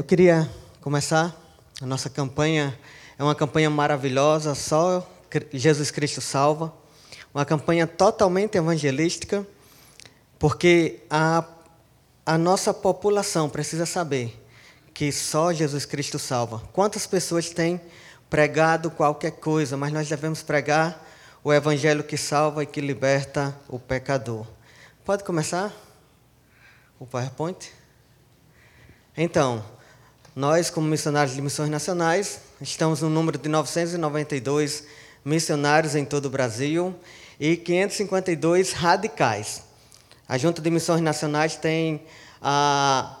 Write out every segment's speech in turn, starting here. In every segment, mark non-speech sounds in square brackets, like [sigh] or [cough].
eu queria começar a nossa campanha. É uma campanha maravilhosa, só Jesus Cristo salva. Uma campanha totalmente evangelística, porque a, a nossa população precisa saber que só Jesus Cristo salva. Quantas pessoas têm pregado qualquer coisa, mas nós devemos pregar o evangelho que salva e que liberta o pecador. Pode começar? O PowerPoint? Então, nós, como missionários de missões nacionais, estamos no número de 992 missionários em todo o Brasil e 552 radicais. A Junta de Missões Nacionais tem a,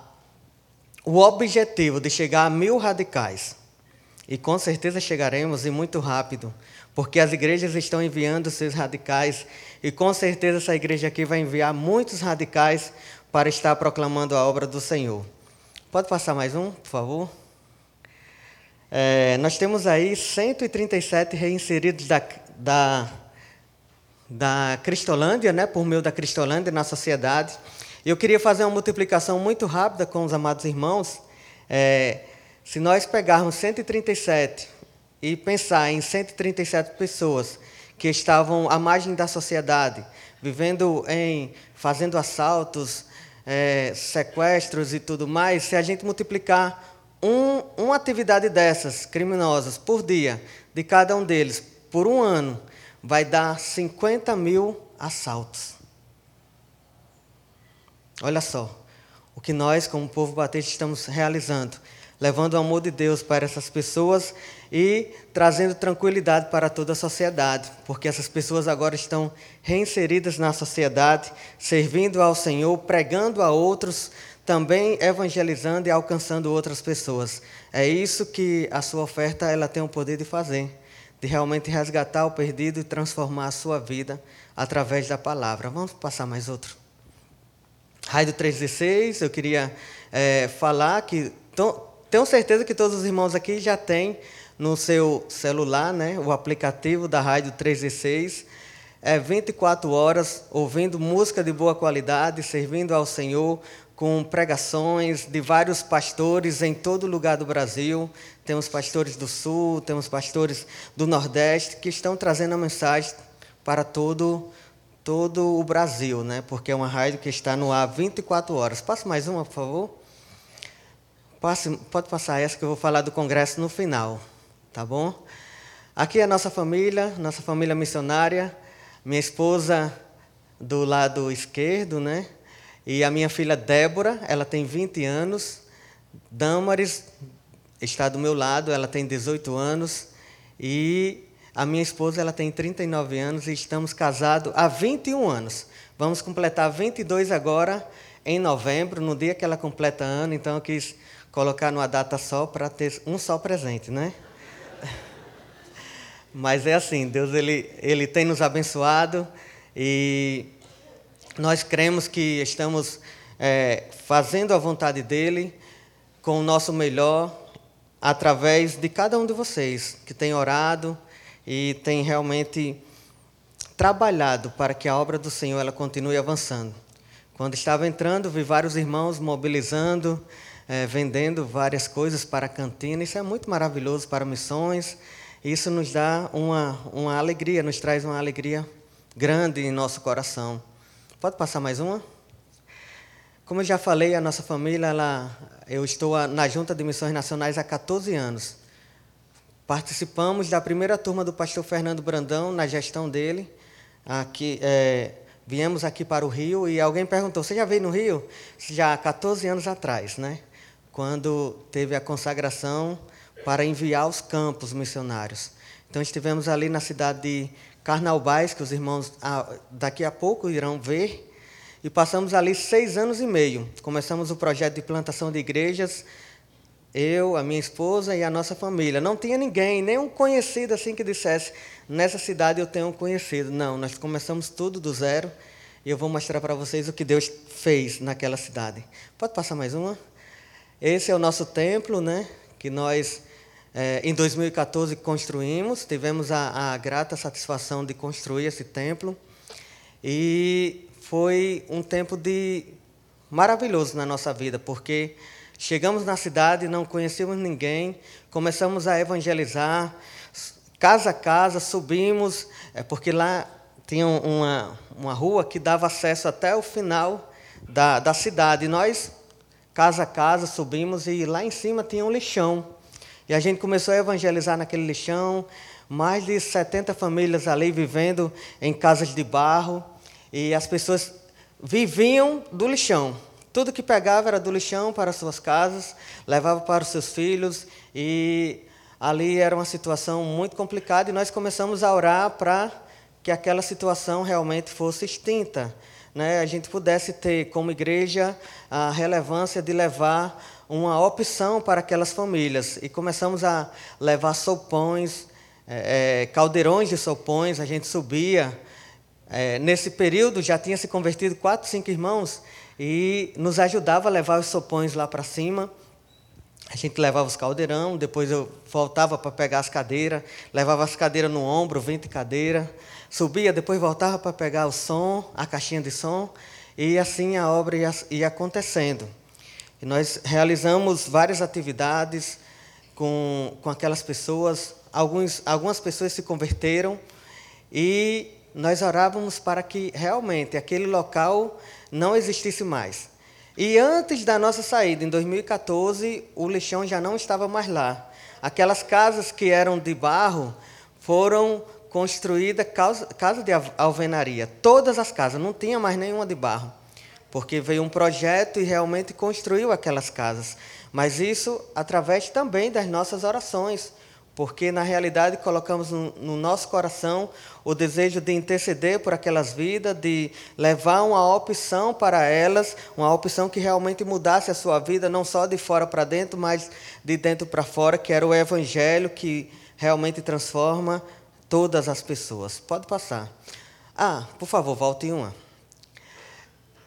o objetivo de chegar a mil radicais. E com certeza chegaremos e muito rápido, porque as igrejas estão enviando seus radicais e com certeza essa igreja aqui vai enviar muitos radicais para estar proclamando a obra do Senhor. Pode passar mais um, por favor? É, nós temos aí 137 reinseridos da, da, da Cristolândia, né, por meio da Cristolândia na sociedade. Eu queria fazer uma multiplicação muito rápida com os amados irmãos. É, se nós pegarmos 137 e pensar em 137 pessoas que estavam à margem da sociedade, vivendo em, fazendo assaltos, é, sequestros e tudo mais, se a gente multiplicar um, uma atividade dessas criminosas por dia, de cada um deles, por um ano, vai dar 50 mil assaltos. Olha só, o que nós, como povo batista, estamos realizando levando o amor de Deus para essas pessoas e trazendo tranquilidade para toda a sociedade, porque essas pessoas agora estão reinseridas na sociedade, servindo ao Senhor, pregando a outros, também evangelizando e alcançando outras pessoas. É isso que a sua oferta ela tem o poder de fazer, de realmente resgatar o perdido e transformar a sua vida através da palavra. Vamos passar mais outro. Raio 316, eu queria é, falar que tenho certeza que todos os irmãos aqui já têm no seu celular né, o aplicativo da Rádio 316. É 24 horas ouvindo música de boa qualidade, servindo ao Senhor com pregações de vários pastores em todo lugar do Brasil. Temos pastores do Sul, temos pastores do Nordeste que estão trazendo a mensagem para todo todo o Brasil, né? Porque é uma rádio que está no ar 24 horas. Passa mais uma, por favor. Passe, pode passar essa que eu vou falar do congresso no final, tá bom? Aqui é a nossa família, nossa família missionária, minha esposa do lado esquerdo, né? E a minha filha Débora, ela tem 20 anos. Damaris está do meu lado, ela tem 18 anos. E a minha esposa, ela tem 39 anos e estamos casados há 21 anos. Vamos completar 22 agora, em novembro, no dia que ela completa ano. Então, eu quis colocar numa data só para ter um só presente, né? Mas é assim, Deus ele, ele tem nos abençoado e nós cremos que estamos é, fazendo a vontade dele com o nosso melhor através de cada um de vocês que tem orado e tem realmente trabalhado para que a obra do Senhor ela continue avançando. Quando estava entrando, vi vários irmãos mobilizando, é, vendendo várias coisas para a cantina. Isso é muito maravilhoso para missões. Isso nos dá uma, uma alegria, nos traz uma alegria grande em nosso coração. Pode passar mais uma? Como eu já falei, a nossa família, ela, eu estou na Junta de Missões Nacionais há 14 anos. Participamos da primeira turma do pastor Fernando Brandão, na gestão dele. Aqui, é, viemos aqui para o Rio e alguém perguntou: Você já veio no Rio? Já há 14 anos atrás, né? Quando teve a consagração para enviar os campos missionários. Então estivemos ali na cidade de Carnaubais, que os irmãos ah, daqui a pouco irão ver, e passamos ali seis anos e meio. Começamos o projeto de plantação de igrejas, eu, a minha esposa e a nossa família. Não tinha ninguém, nenhum conhecido assim que dissesse, nessa cidade eu tenho um conhecido. Não, nós começamos tudo do zero, e eu vou mostrar para vocês o que Deus fez naquela cidade. Pode passar mais uma? Esse é o nosso templo, né? Que nós, é, em 2014, construímos. Tivemos a, a grata satisfação de construir esse templo. E foi um tempo de maravilhoso na nossa vida, porque Chegamos na cidade, não conhecíamos ninguém, começamos a evangelizar, casa a casa, subimos, é porque lá tinha uma, uma rua que dava acesso até o final da, da cidade. E nós, casa a casa, subimos e lá em cima tinha um lixão. E a gente começou a evangelizar naquele lixão, mais de 70 famílias ali vivendo em casas de barro, e as pessoas viviam do lixão. Tudo que pegava era do lixão para suas casas, levava para os seus filhos, e ali era uma situação muito complicada, e nós começamos a orar para que aquela situação realmente fosse extinta. Né? A gente pudesse ter, como igreja, a relevância de levar uma opção para aquelas famílias. E começamos a levar sopões, é, é, caldeirões de sopões, a gente subia. É, nesse período já tinha se convertido quatro, cinco irmãos e nos ajudava a levar os sopões lá para cima. A gente levava os caldeirão, depois eu voltava para pegar as cadeiras, levava as cadeiras no ombro, 20 cadeiras, subia, depois voltava para pegar o som, a caixinha de som, e assim a obra ia, ia acontecendo. E nós realizamos várias atividades com, com aquelas pessoas, Alguns, algumas pessoas se converteram e nós orávamos para que realmente aquele local não existisse mais. E antes da nossa saída, em 2014, o lixão já não estava mais lá. Aquelas casas que eram de barro foram construídas casa, casa de alvenaria. Todas as casas, não tinha mais nenhuma de barro. Porque veio um projeto e realmente construiu aquelas casas. Mas isso através também das nossas orações porque na realidade colocamos no, no, nosso coração o desejo de interceder por aquelas vidas, de levar uma opção para elas, uma opção que realmente mudasse a sua vida, não só de fora para dentro, mas de dentro para fora, que era o Evangelho que realmente transforma todas as pessoas. Pode passar. Ah, por favor, volte uma.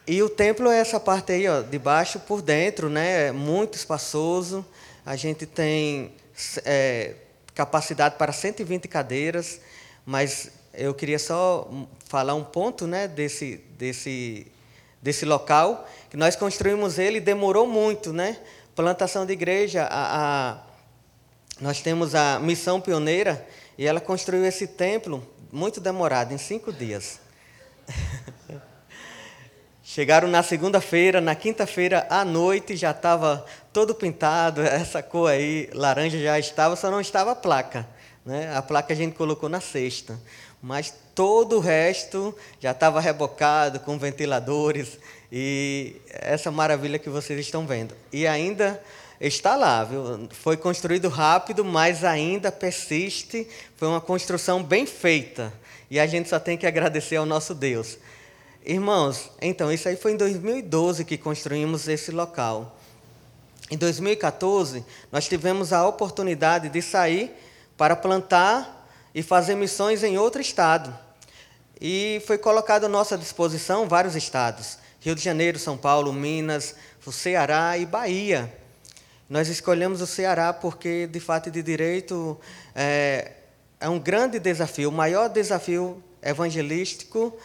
E o templo é essa parte aí, ó, de baixo por dentro, né? É muito espaçoso. A gente tem é, capacidade para 120 cadeiras, mas eu queria só falar um ponto né, desse, desse, desse local, que nós construímos ele demorou muito, né? Plantação de igreja, a, a, nós temos a missão pioneira, e ela construiu esse templo muito demorado, em cinco dias. [laughs] Chegaram na segunda-feira, na quinta-feira à noite já estava todo pintado, [laughs] essa cor aí, laranja já estava, só não estava a placa. Né? A placa a gente colocou na sexta. Mas todo o resto já estava rebocado, com ventiladores e essa maravilha que vocês estão vendo. E ainda está lá, viu? Foi construído rápido, mas ainda persiste. Foi uma construção bem feita. E a gente só tem que agradecer ao nosso Deus. Irmãos, então, isso aí foi em 2012 que construímos esse local. Em 2014, nós tivemos a oportunidade de sair para plantar e fazer missões em outro estado. E foi colocado à nossa disposição vários estados: Rio de Janeiro, São Paulo, Minas, Ceará e Bahia. Nós escolhemos o Ceará porque, de fato e de direito, é, é um grande desafio, o maior desafio evangelístico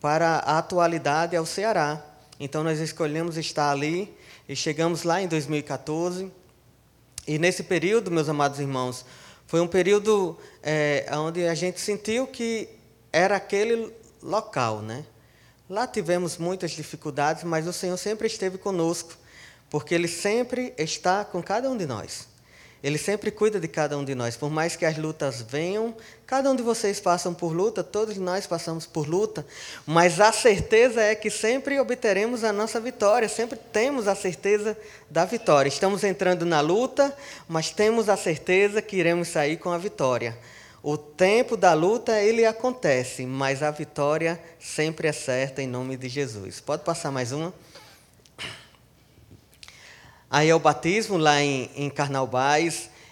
para a atualidade é o Ceará. Então nós escolhemos estar ali e chegamos lá em 2014. E nesse período, meus amados irmãos, foi um período é, onde a gente sentiu que era aquele local, né? Lá tivemos muitas dificuldades, mas o Senhor sempre esteve conosco, porque Ele sempre está com cada um de nós. Ele sempre cuida de cada um de nós. Por mais que as lutas venham, cada um de vocês passam por luta, todos nós passamos por luta, mas a certeza é que sempre obteremos a nossa vitória, sempre temos a certeza da vitória. Estamos entrando na luta, mas temos a certeza que iremos sair com a vitória. O tempo da luta ele acontece, mas a vitória sempre é certa em nome de Jesus. Pode passar mais uma? Aí é o batismo lá em, em.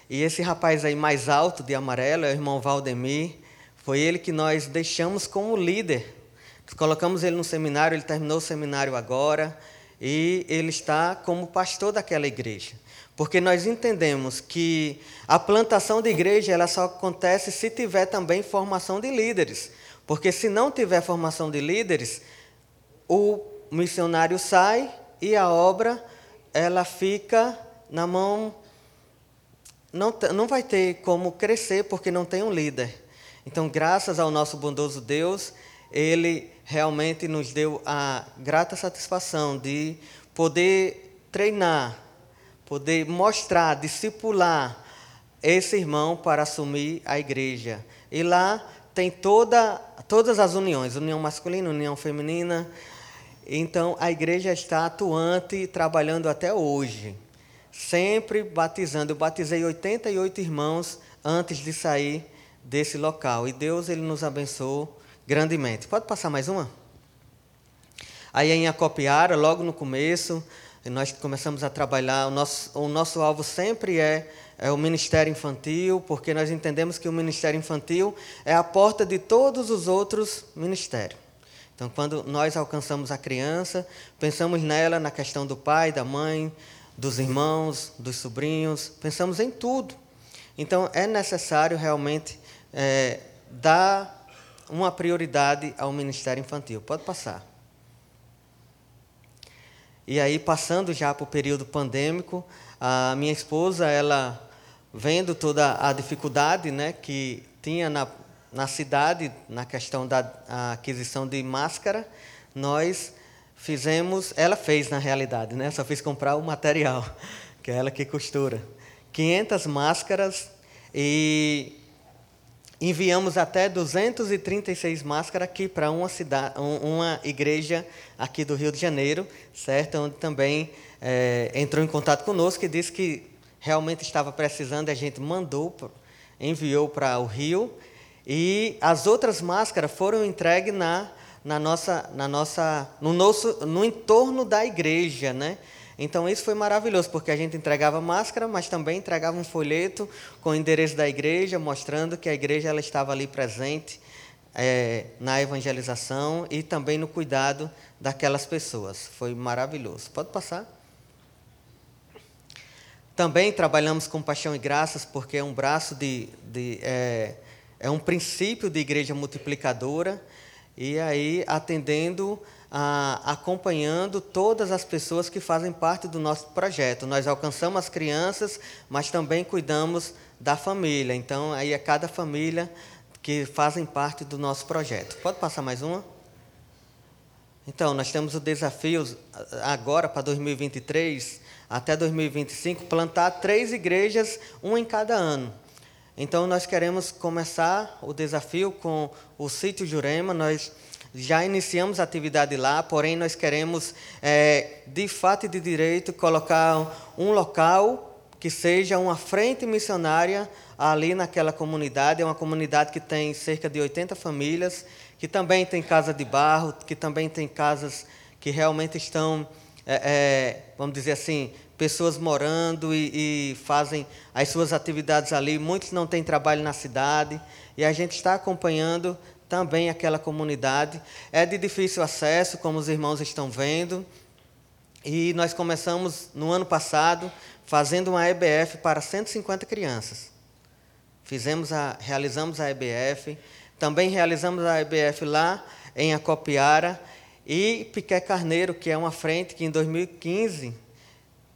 E esse rapaz aí mais alto, de amarelo, é o irmão Valdemir. Foi ele que nós deixamos como líder. Colocamos ele no seminário, ele terminou o seminário agora. E ele está como pastor daquela igreja. Porque nós entendemos que a plantação de igreja ela só acontece se tiver também formação de líderes. Porque se não tiver formação de líderes, o missionário sai e a obra ela fica na mão não, não vai ter como crescer porque não tem um líder. Então, graças ao nosso bondoso Deus, Ele realmente nos deu a grata satisfação de poder treinar, poder mostrar, discipular esse irmão para assumir a igreja. E lá tem toda, todas as uniões, união masculina, união feminina. Então, a igreja está atuante e trabalhando até hoje sempre batizando. Eu batizei 88 irmãos antes de sair desse local. E Deus ele nos abençoou grandemente. Pode passar mais uma? Aí em Acopiara, logo no começo, nós começamos a trabalhar. O nosso, o nosso alvo sempre é, é o ministério infantil, porque nós entendemos que o ministério infantil é a porta de todos os outros ministérios. Então, quando nós alcançamos a criança, pensamos nela na questão do pai, da mãe, dos irmãos, dos sobrinhos, pensamos em tudo. Então, é necessário realmente é, dar uma prioridade ao ministério infantil. Pode passar. E aí, passando já para o período pandêmico, a minha esposa, ela vendo toda a dificuldade né, que tinha na, na cidade, na questão da aquisição de máscara, nós fizemos, ela fez na realidade, né? Só fiz comprar o material, [laughs] que é ela que costura. 500 máscaras e enviamos até 236 máscaras aqui para uma cidade, uma igreja aqui do Rio de Janeiro, certo? Onde também é, entrou em contato conosco e disse que realmente estava precisando, a gente mandou, enviou para o Rio e as outras máscaras foram entregues na na nossa, na nossa, no, nosso, no entorno da igreja, né? Então isso foi maravilhoso, porque a gente entregava máscara, mas também entregava um folheto com o endereço da igreja, mostrando que a igreja ela estava ali presente é, na evangelização e também no cuidado daquelas pessoas. Foi maravilhoso. Pode passar? Também trabalhamos com paixão e graças, porque é um braço de, de é, é um princípio de igreja multiplicadora e aí atendendo, acompanhando todas as pessoas que fazem parte do nosso projeto. Nós alcançamos as crianças, mas também cuidamos da família. Então, aí é cada família que fazem parte do nosso projeto. Pode passar mais uma? Então, nós temos o desafio agora para 2023 até 2025 plantar três igrejas, uma em cada ano. Então, nós queremos começar o desafio com o sítio Jurema. Nós já iniciamos a atividade lá, porém, nós queremos, é, de fato e de direito, colocar um local que seja uma frente missionária ali naquela comunidade. É uma comunidade que tem cerca de 80 famílias, que também tem casa de barro, que também tem casas que realmente estão, é, é, vamos dizer assim, pessoas morando e, e, fazem as suas atividades ali. Muitos não têm trabalho na cidade e a gente está acompanhando também aquela comunidade. É de difícil acesso, como os irmãos estão vendo. E nós começamos no ano passado fazendo uma EBF para 150 crianças. Fizemos a, realizamos a EBF, também realizamos a EBF lá em Acopiara e Piqué Carneiro, que é uma frente que em 2015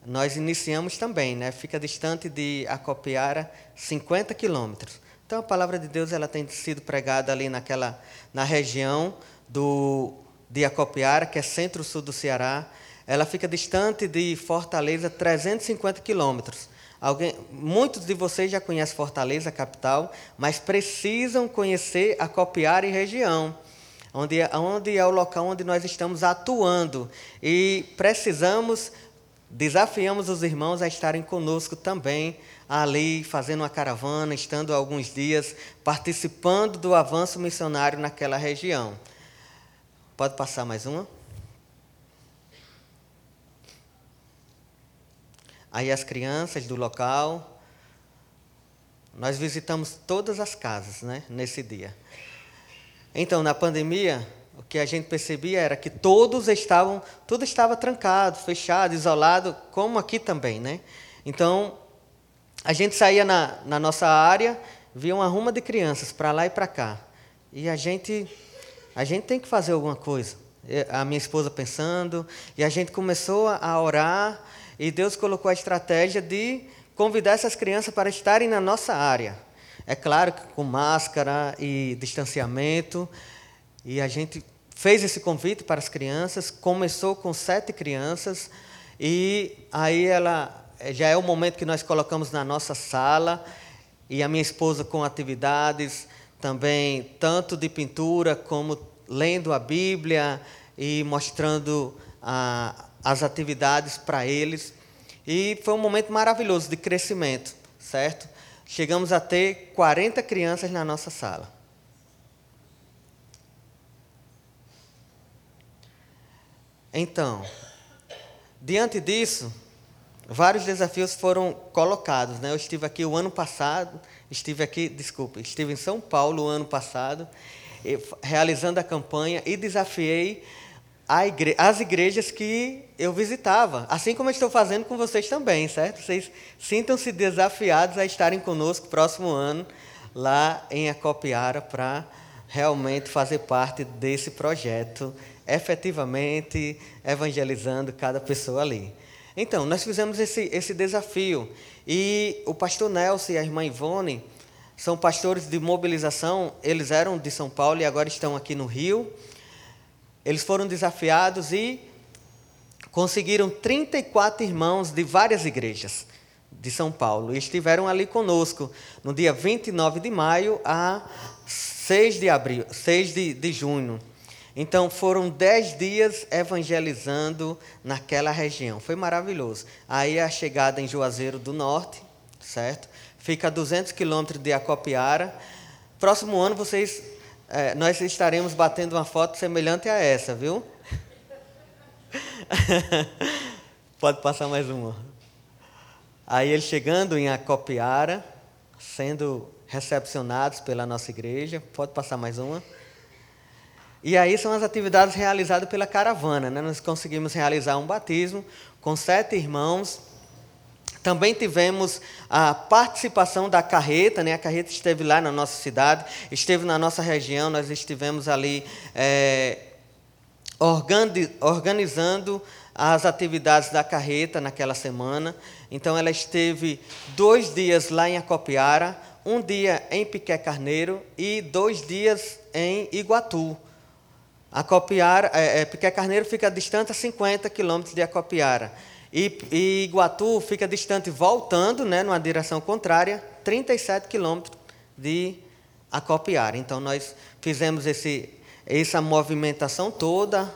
nós iniciamos também, né? Fica distante de Acopiara 50 quilômetros. Então a palavra de Deus ela tem sido pregada ali naquela na região do de Acopiara, que é centro-sul do Ceará. Ela fica distante de Fortaleza 350 quilômetros. Alguém, muitos de vocês já conhecem Fortaleza, capital, mas precisam conhecer Acopiara e região, onde, onde é o local onde nós estamos atuando. E precisamos Desafiamos os irmãos a estarem conosco também ali, fazendo uma caravana, estando alguns dias, participando do avanço missionário naquela região. Pode passar mais uma? Aí as crianças do local. Nós visitamos todas as casas né, nesse dia. Então, na pandemia, o que a gente percebia era que todos estavam, tudo estava trancado, fechado, isolado, como aqui também, né? Então, a gente saía na, na nossa área, via uma ruma de crianças para lá e para cá. E a gente, a gente tem que fazer alguma coisa. A minha esposa pensando, e a gente começou a orar e Deus colocou a estratégia de convidar essas crianças para estarem na nossa área. É claro que com máscara e distanciamento, e a gente fez esse convite para as crianças, começou com sete crianças, e aí ela já é o momento que nós colocamos na nossa sala, e a minha esposa com atividades também, tanto de pintura como lendo a Bíblia e mostrando ah, as atividades para eles. E foi um momento maravilhoso de crescimento, certo? Chegamos a ter 40 crianças na nossa sala. Então, diante disso, vários desafios foram colocados. Né? Eu estive aqui o ano passado, estive aqui, desculpa, estive em São Paulo o ano passado, realizando a campanha e desafiei igre as igrejas que eu visitava, assim como eu estou fazendo com vocês também, certo? Vocês sintam-se desafiados a estarem conosco próximo ano lá em Acopiara para realmente fazer parte desse projeto, efetivamente evangelizando cada pessoa ali. Então, nós fizemos esse, esse desafio e o pastor Nelson e a irmã Ivone são pastores de mobilização, eles eram de São Paulo e agora estão aqui no Rio. Eles foram desafiados e conseguiram 34 irmãos de várias igrejas de São Paulo e estiveram ali conosco no dia 29 de maio a 6 de abril, 6 de, de junho. Então foram dez dias evangelizando naquela região. Foi maravilhoso. Aí a chegada em Juazeiro do Norte, certo? Fica a 200 quilômetros de Acopiara. Próximo ano vocês é, nós estaremos batendo uma foto semelhante a essa, viu? [laughs] Pode passar mais uma. Aí eles chegando em Acopiara, sendo recepcionados pela nossa igreja. Pode passar mais uma. E aí são as atividades realizadas pela caravana. Né? Nós conseguimos realizar um batismo com sete irmãos também tivemos a participação da carreta, né? a carreta esteve lá na nossa cidade, esteve na nossa região, nós estivemos ali é, organizando as atividades da carreta naquela semana. Então, ela esteve dois dias lá em Acopiara, um dia em Piqué Carneiro e dois dias em Iguatu. Acopiara, é, é, Piqué Carneiro fica distante a 50 quilômetros de Acopiara. E, e Iguatu fica distante, voltando, né, numa direção contrária, 37 quilômetros de Acopiara. Então, nós fizemos esse, essa movimentação toda,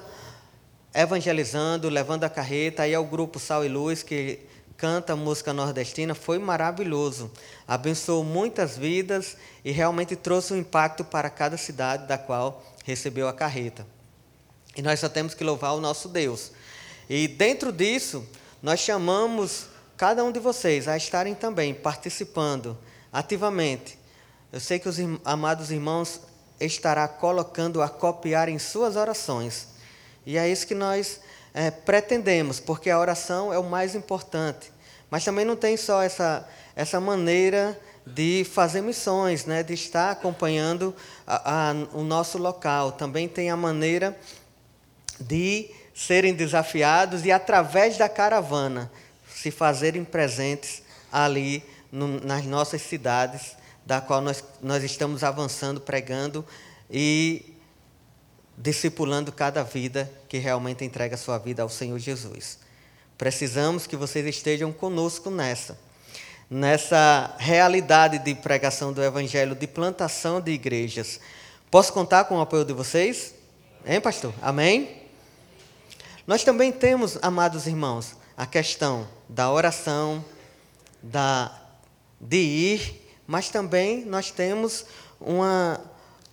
evangelizando, levando a carreta. Aí é o grupo Sal e Luz, que canta música nordestina, foi maravilhoso. Abençoou muitas vidas e realmente trouxe um impacto para cada cidade da qual recebeu a carreta. E nós só temos que louvar o nosso Deus. E dentro disso, nós chamamos cada um de vocês a estarem também participando ativamente. Eu sei que os amados irmãos estará colocando a copiar em suas orações. E é isso que nós é, pretendemos, porque a oração é o mais importante. Mas também não tem só essa, essa maneira de fazer missões, né, de estar acompanhando a, a, o nosso local. Também tem a maneira de serem desafiados e, através da caravana, se fazerem presentes ali no, nas nossas cidades, da qual nós, nós estamos avançando, pregando e discipulando cada vida que realmente entrega sua vida ao Senhor Jesus. Precisamos que vocês estejam conosco nessa, nessa realidade de pregação do Evangelho, de plantação de igrejas. Posso contar com o apoio de vocês? Hein, pastor? Amém? Nós também temos, amados irmãos, a questão da oração, da, de ir, mas também nós temos uma,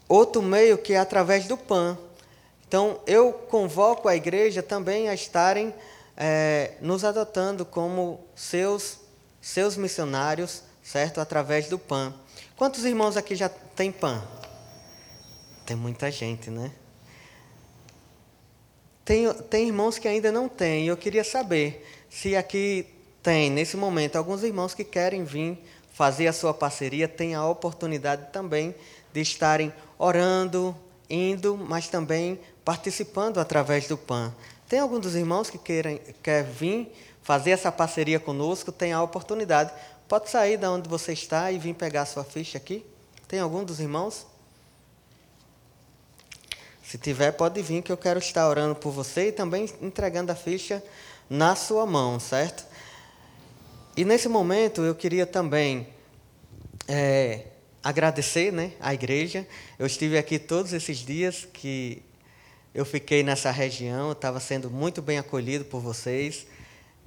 outro meio que é através do PAN. Então, eu convoco a igreja também a estarem é, nos adotando como seus, seus missionários, certo? Através do PAN. Quantos irmãos aqui já têm PAN? Tem muita gente, né? Tem, tem irmãos que ainda não têm. Eu queria saber se aqui tem, nesse momento, alguns irmãos que querem vir fazer a sua parceria, têm a oportunidade também de estarem orando, indo, mas também participando através do PAN. Tem algum dos irmãos que querem, quer vir fazer essa parceria conosco, tem a oportunidade. Pode sair da onde você está e vir pegar a sua ficha aqui? Tem algum dos irmãos? Se tiver, pode vir que eu quero estar orando por você e também entregando a ficha na sua mão, certo? E nesse momento eu queria também é, agradecer né, à igreja. Eu estive aqui todos esses dias que eu fiquei nessa região, estava sendo muito bem acolhido por vocês.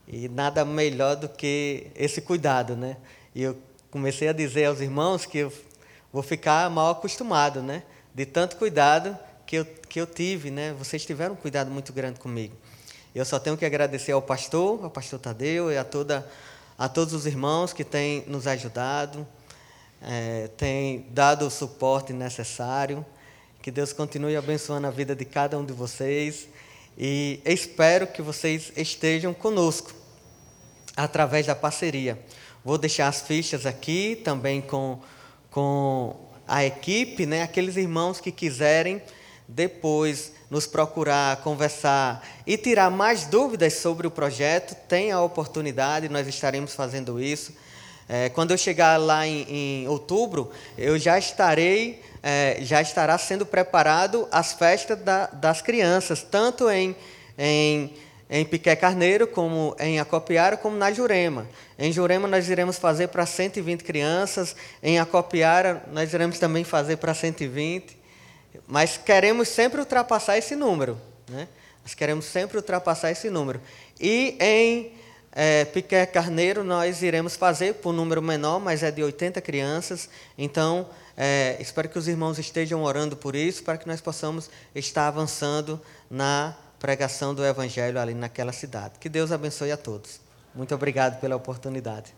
E nada melhor do que esse cuidado, né? E eu comecei a dizer aos irmãos que eu vou ficar mal acostumado, né? De tanto cuidado que eu, que eu tive, né? Vocês tiveram um cuidado muito grande comigo. Eu só tenho que agradecer ao pastor, ao pastor Tadeu e a, toda, a todos os irmãos que têm nos ajudado, é, têm dado o suporte necessário. Que Deus continue abençoando a vida de cada um de vocês. E espero que vocês estejam conosco através da parceria. Vou deixar as fichas aqui também com, com a equipe, né? aqueles irmãos que quiserem depois nos procurar, conversar e tirar mais dúvidas sobre o projeto, tem a oportunidade, nós estaremos fazendo isso. É, quando eu chegar lá em, em outubro, eu já estarei, é, já estará sendo preparado as festas da, das crianças, tanto em, em, em Piqué Carneiro, como em Acopiara, como na Jurema. Em Jurema nós iremos fazer para 120 crianças, em Acopiara nós iremos também fazer para 120, mas queremos sempre ultrapassar esse número. Né? Nós queremos sempre ultrapassar esse número. E em é, Piqué Carneiro nós iremos fazer por um número menor, mas é de 80 crianças. Então, é, espero que os irmãos estejam orando por isso, para que nós possamos estar avançando na pregação do Evangelho ali naquela cidade. Que Deus abençoe a todos. Muito obrigado pela oportunidade.